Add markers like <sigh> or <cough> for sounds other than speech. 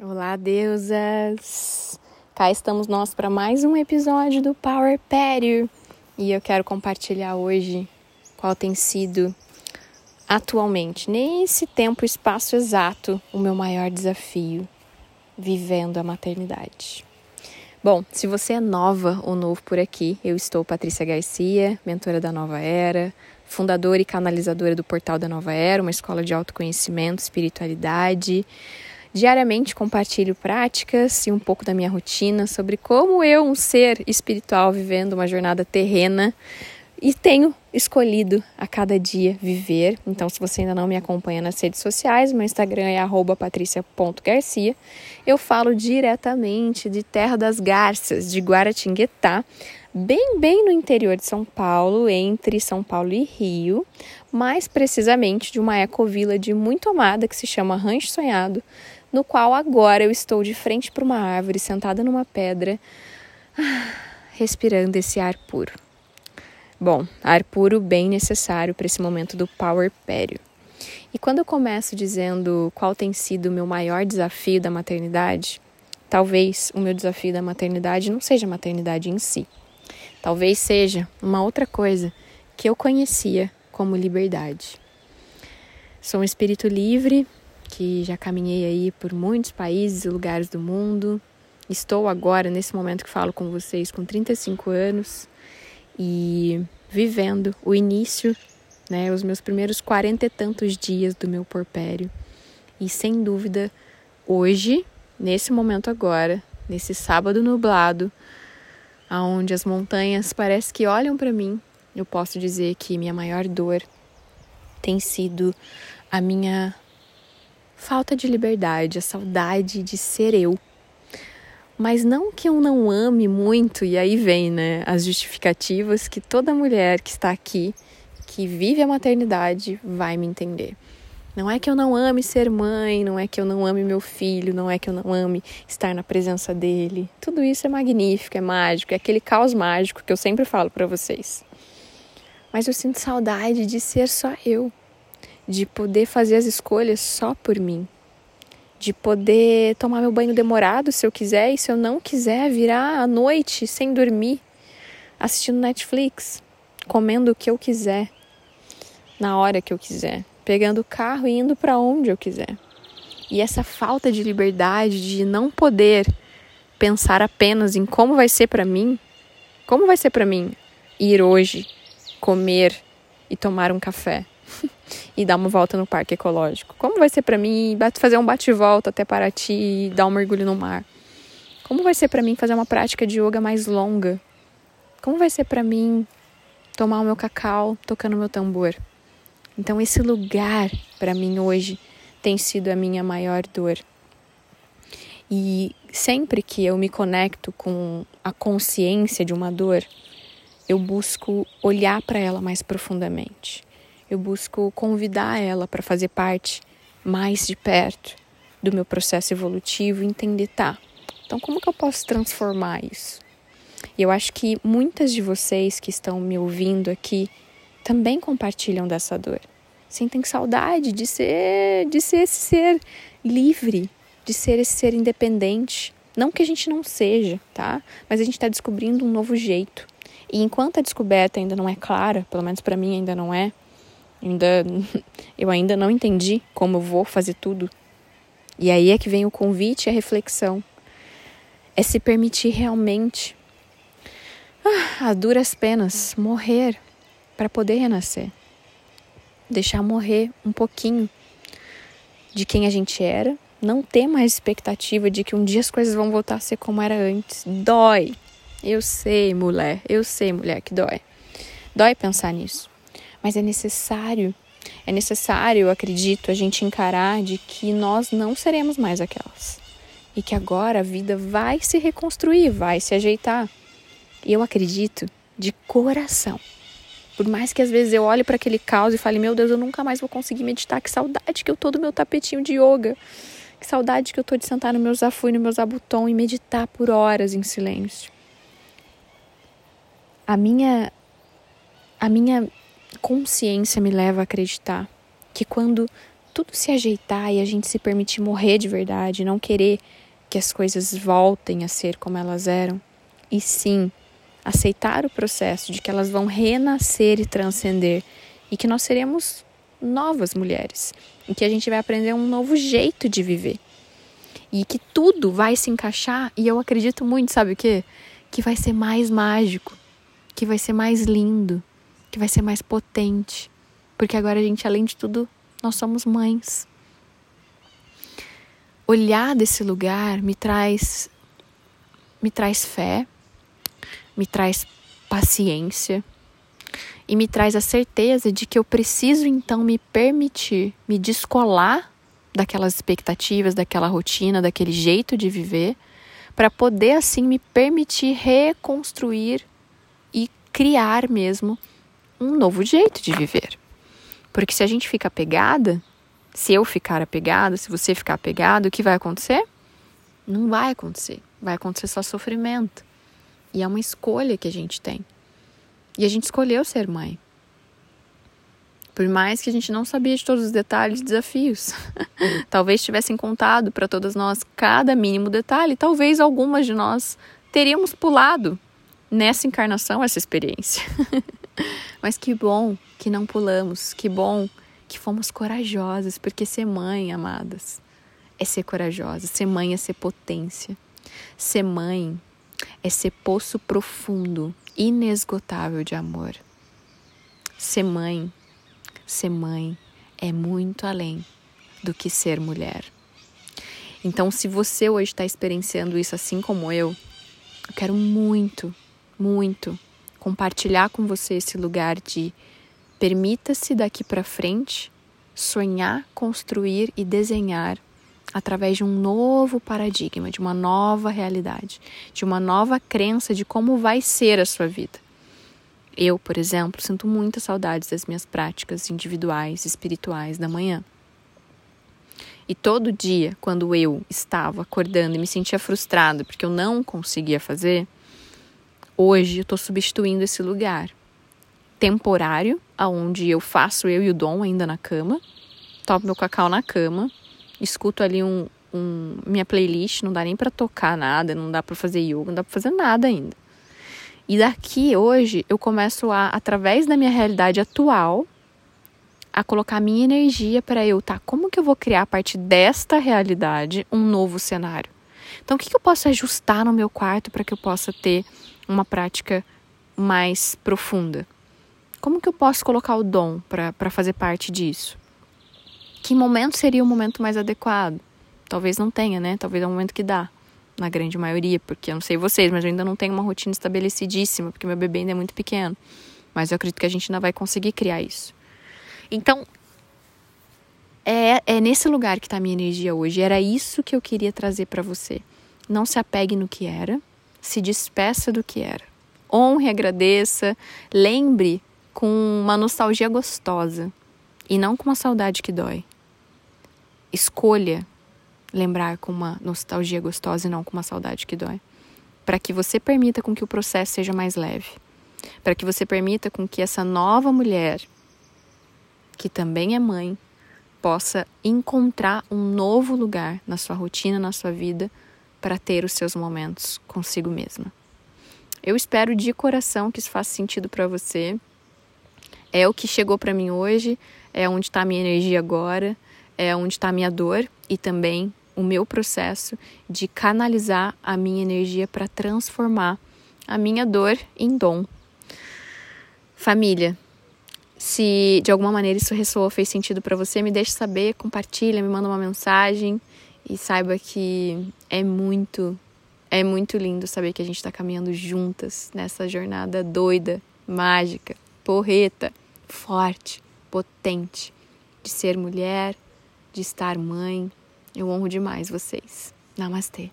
Olá, deusas! Cá estamos nós para mais um episódio do Power Pério e eu quero compartilhar hoje qual tem sido atualmente, nesse tempo e espaço exato, o meu maior desafio vivendo a maternidade. Bom, se você é nova ou novo por aqui, eu estou Patrícia Garcia, mentora da Nova Era, fundadora e canalizadora do Portal da Nova Era, uma escola de autoconhecimento, espiritualidade Diariamente compartilho práticas e um pouco da minha rotina sobre como eu, um ser espiritual, vivendo uma jornada terrena, e tenho escolhido a cada dia viver. Então, se você ainda não me acompanha nas redes sociais, meu Instagram é patricia.garcia. Eu falo diretamente de Terra das Garças, de Guaratinguetá, bem, bem no interior de São Paulo, entre São Paulo e Rio, mais precisamente de uma ecovila de muito amada que se chama Rancho Sonhado, no qual agora eu estou de frente para uma árvore, sentada numa pedra, respirando esse ar puro. Bom, ar puro bem necessário para esse momento do Power Pério. E quando eu começo dizendo qual tem sido o meu maior desafio da maternidade, talvez o meu desafio da maternidade não seja a maternidade em si. Talvez seja uma outra coisa que eu conhecia como liberdade. Sou um espírito livre, que já caminhei aí por muitos países e lugares do mundo. Estou agora, nesse momento que falo com vocês, com 35 anos e vivendo o início, né, os meus primeiros quarenta e tantos dias do meu porpério. E sem dúvida, hoje, nesse momento agora, nesse sábado nublado, aonde as montanhas parece que olham para mim, eu posso dizer que minha maior dor tem sido a minha falta de liberdade, a saudade de ser eu. Mas não que eu não ame muito, e aí vem, né, as justificativas que toda mulher que está aqui, que vive a maternidade, vai me entender. Não é que eu não ame ser mãe, não é que eu não ame meu filho, não é que eu não ame estar na presença dele. Tudo isso é magnífico, é mágico, é aquele caos mágico que eu sempre falo para vocês. Mas eu sinto saudade de ser só eu de poder fazer as escolhas só por mim, de poder tomar meu banho demorado se eu quiser e se eu não quiser virar à noite sem dormir, assistindo Netflix, comendo o que eu quiser, na hora que eu quiser, pegando o carro e indo para onde eu quiser. E essa falta de liberdade de não poder pensar apenas em como vai ser para mim, como vai ser para mim ir hoje, comer e tomar um café <laughs> e dar uma volta no parque ecológico? Como vai ser para mim fazer um bate-volta até Paraty e dar um mergulho no mar? Como vai ser para mim fazer uma prática de yoga mais longa? Como vai ser para mim tomar o meu cacau tocando meu tambor? Então esse lugar para mim hoje tem sido a minha maior dor. E sempre que eu me conecto com a consciência de uma dor, eu busco olhar para ela mais profundamente eu busco convidar ela para fazer parte mais de perto do meu processo evolutivo entender, tá, então como que eu posso transformar isso? E eu acho que muitas de vocês que estão me ouvindo aqui também compartilham dessa dor. Sentem saudade de ser, de ser esse ser livre, de ser esse ser independente. Não que a gente não seja, tá? Mas a gente está descobrindo um novo jeito. E enquanto a descoberta ainda não é clara, pelo menos para mim ainda não é, Ainda, <laughs> eu ainda não entendi como vou fazer tudo. E aí é que vem o convite e a reflexão. É se permitir realmente, ah, a duras penas, morrer para poder renascer. Deixar morrer um pouquinho de quem a gente era, não ter mais expectativa de que um dia as coisas vão voltar a ser como era antes. Dói. Eu sei, mulher, eu sei, mulher, que dói. Dói pensar nisso. Mas é necessário, é necessário, eu acredito, a gente encarar de que nós não seremos mais aquelas. E que agora a vida vai se reconstruir, vai se ajeitar. E eu acredito de coração. Por mais que às vezes eu olhe para aquele caos e fale, meu Deus, eu nunca mais vou conseguir meditar, que saudade que eu tô do meu tapetinho de yoga. Que saudade que eu tô de sentar no meu zafui, no meu zabuton e meditar por horas em silêncio. A minha a minha consciência me leva a acreditar que quando tudo se ajeitar e a gente se permitir morrer de verdade, não querer que as coisas voltem a ser como elas eram, e sim aceitar o processo de que elas vão renascer e transcender e que nós seremos novas mulheres, e que a gente vai aprender um novo jeito de viver. E que tudo vai se encaixar, e eu acredito muito, sabe o quê? Que vai ser mais mágico, que vai ser mais lindo, que vai ser mais potente. Porque agora a gente, além de tudo, nós somos mães. Olhar desse lugar me traz me traz fé, me traz paciência e me traz a certeza de que eu preciso então me permitir me descolar daquelas expectativas, daquela rotina, daquele jeito de viver, para poder assim me permitir reconstruir e criar mesmo um novo jeito de viver. Porque se a gente fica apegada, se eu ficar apegada, se você ficar apegado, o que vai acontecer? Não vai acontecer. Vai acontecer só sofrimento. E é uma escolha que a gente tem. E a gente escolheu ser mãe. Por mais que a gente não sabia de todos os detalhes e desafios. <laughs> talvez tivessem contado para todas nós cada mínimo detalhe, talvez algumas de nós teríamos pulado nessa encarnação essa experiência. <laughs> <laughs> Mas que bom que não pulamos, que bom que fomos corajosas, porque ser mãe, amadas, é ser corajosa, ser mãe é ser potência. Ser mãe é ser poço profundo, inesgotável de amor. Ser mãe, ser mãe é muito além do que ser mulher. Então, se você hoje está experienciando isso assim como eu, eu quero muito, muito compartilhar com você esse lugar de permita-se daqui para frente sonhar, construir e desenhar através de um novo paradigma, de uma nova realidade, de uma nova crença de como vai ser a sua vida. Eu, por exemplo, sinto muitas saudades das minhas práticas individuais, espirituais da manhã. E todo dia, quando eu estava acordando e me sentia frustrada porque eu não conseguia fazer, hoje eu estou substituindo esse lugar temporário, aonde eu faço eu e o Dom ainda na cama, tomo meu cacau na cama, escuto ali um, um minha playlist, não dá nem para tocar nada, não dá para fazer yoga, não dá para fazer nada ainda. E daqui hoje eu começo a, através da minha realidade atual, a colocar minha energia para eu, tá? Como que eu vou criar a partir desta realidade um novo cenário? Então, o que, que eu posso ajustar no meu quarto para que eu possa ter uma prática mais profunda? Como que eu posso colocar o dom para fazer parte disso? Que momento seria o momento mais adequado? Talvez não tenha, né? Talvez é o momento que dá, na grande maioria, porque eu não sei vocês, mas eu ainda não tenho uma rotina estabelecidíssima, porque meu bebê ainda é muito pequeno. Mas eu acredito que a gente ainda vai conseguir criar isso. Então, é, é nesse lugar que está a minha energia hoje. Era isso que eu queria trazer para você. Não se apegue no que era, se despeça do que era. Honre, agradeça, lembre com uma nostalgia gostosa e não com uma saudade que dói. Escolha lembrar com uma nostalgia gostosa e não com uma saudade que dói. Para que você permita com que o processo seja mais leve. Para que você permita com que essa nova mulher, que também é mãe, possa encontrar um novo lugar na sua rotina, na sua vida, para ter os seus momentos consigo mesma. Eu espero de coração que isso faça sentido para você. É o que chegou para mim hoje é onde está a minha energia agora, é onde está a minha dor e também o meu processo de canalizar a minha energia para transformar a minha dor em dom. Família, se de alguma maneira isso ressoou, fez sentido para você, me deixe saber, compartilha, me manda uma mensagem e saiba que é muito, é muito lindo saber que a gente está caminhando juntas nessa jornada doida, mágica, porreta, forte potente de ser mulher, de estar mãe. Eu honro demais vocês. Namastê.